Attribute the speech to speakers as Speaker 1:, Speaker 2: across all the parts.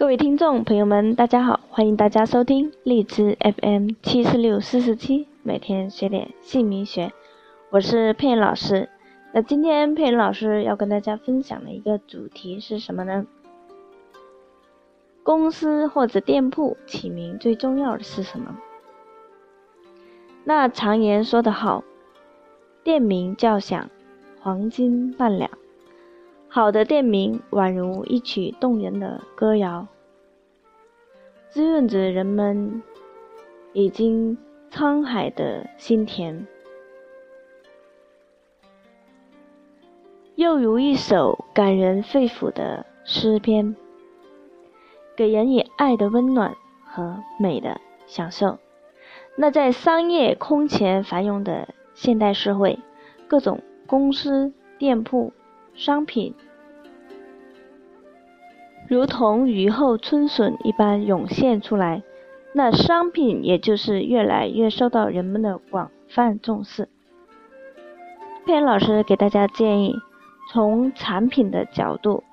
Speaker 1: 各位听众朋友们，大家好，欢迎大家收听荔枝 FM 七四六四四七，每天学点姓名学，我是佩老师。那今天佩老师要跟大家分享的一个主题是什么呢？公司或者店铺起名最重要的是什么？那常言说得好，店名叫响，黄金万两。好的店名宛如一曲动人的歌谣，滋润着人们已经沧海的心田，又如一首感人肺腑的诗篇，给人以爱的温暖和美的享受。那在商业空前繁荣的现代社会，各种公司、店铺。商品如同雨后春笋一般涌现出来，那商品也就是越来越受到人们的广泛重视。佩恩老师给大家建议，从产品的角度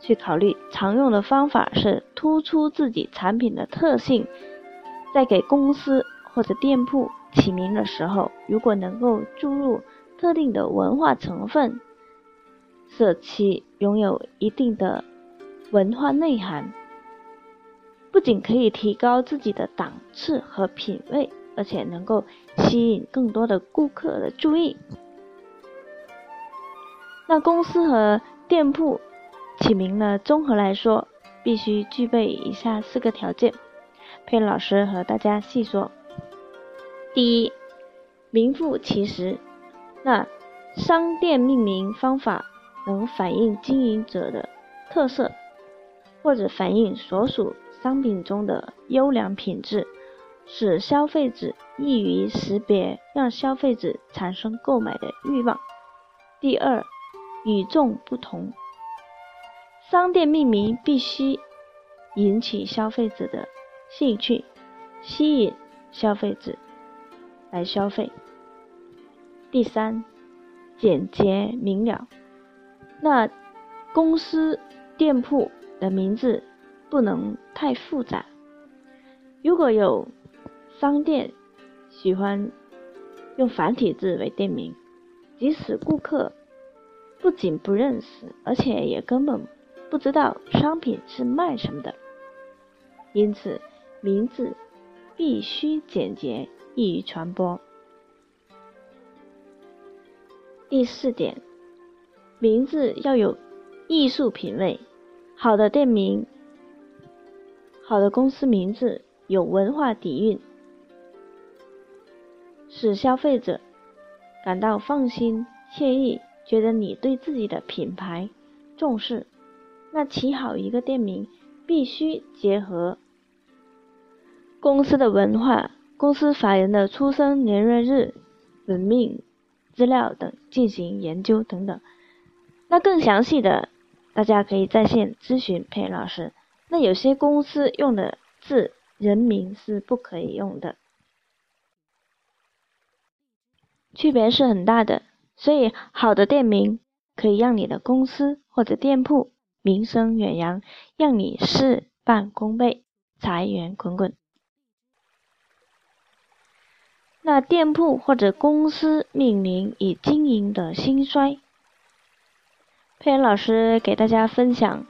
Speaker 1: 去考虑，常用的方法是突出自己产品的特性，在给公司或者店铺起名的时候，如果能够注入特定的文化成分。使其拥有一定的文化内涵，不仅可以提高自己的档次和品味，而且能够吸引更多的顾客的注意。那公司和店铺起名呢？综合来说，必须具备以下四个条件。佩老师和大家细说。第一，名副其实。那商店命名方法。能反映经营者的特色，或者反映所属商品中的优良品质，使消费者易于识别，让消费者产生购买的欲望。第二，与众不同。商店命名必须引起消费者的兴趣，吸引消费者来消费。第三，简洁明了。那公司店铺的名字不能太复杂。如果有商店喜欢用繁体字为店名，即使顾客不仅不认识，而且也根本不知道商品是卖什么的。因此，名字必须简洁，易于传播。第四点。名字要有艺术品味，好的店名、好的公司名字有文化底蕴，使消费者感到放心、惬意，觉得你对自己的品牌重视。那起好一个店名，必须结合公司的文化、公司法人的出生年月日、本命资料等进行研究等等。那更详细的，大家可以在线咨询佩老师。那有些公司用的字人名是不可以用的，区别是很大的。所以好的店名可以让你的公司或者店铺名声远扬，让你事半功倍，财源滚滚。那店铺或者公司命名以经营的兴衰。佩恩老师给大家分享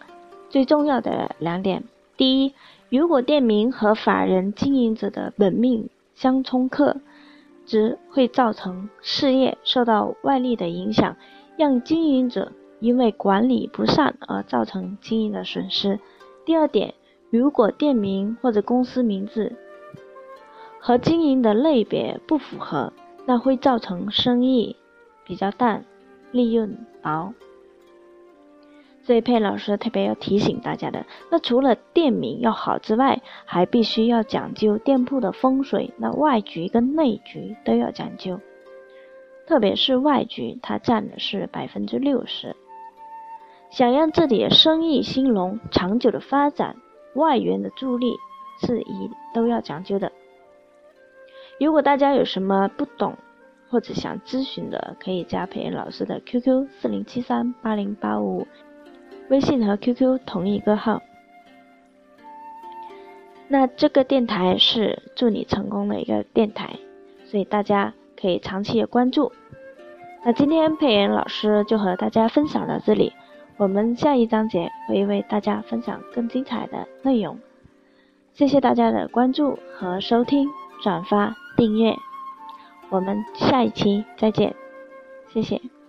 Speaker 1: 最重要的两点：第一，如果店名和法人经营者的本命相冲克，则会造成事业受到外力的影响，让经营者因为管理不善而造成经营的损失。第二点，如果店名或者公司名字和经营的类别不符合，那会造成生意比较淡，利润薄。这一佩老师特别要提醒大家的，那除了店名要好之外，还必须要讲究店铺的风水，那外局跟内局都要讲究，特别是外局，它占的是百分之六十。想让自己的生意兴隆、长久的发展，外援的助力是一都要讲究的。如果大家有什么不懂或者想咨询的，可以加佩老师的 QQ 四零七三八零八五。微信和 QQ 同一个号。那这个电台是祝你成功的一个电台，所以大家可以长期的关注。那今天佩妍老师就和大家分享到这里，我们下一章节会为大家分享更精彩的内容。谢谢大家的关注和收听、转发、订阅，我们下一期再见，谢谢。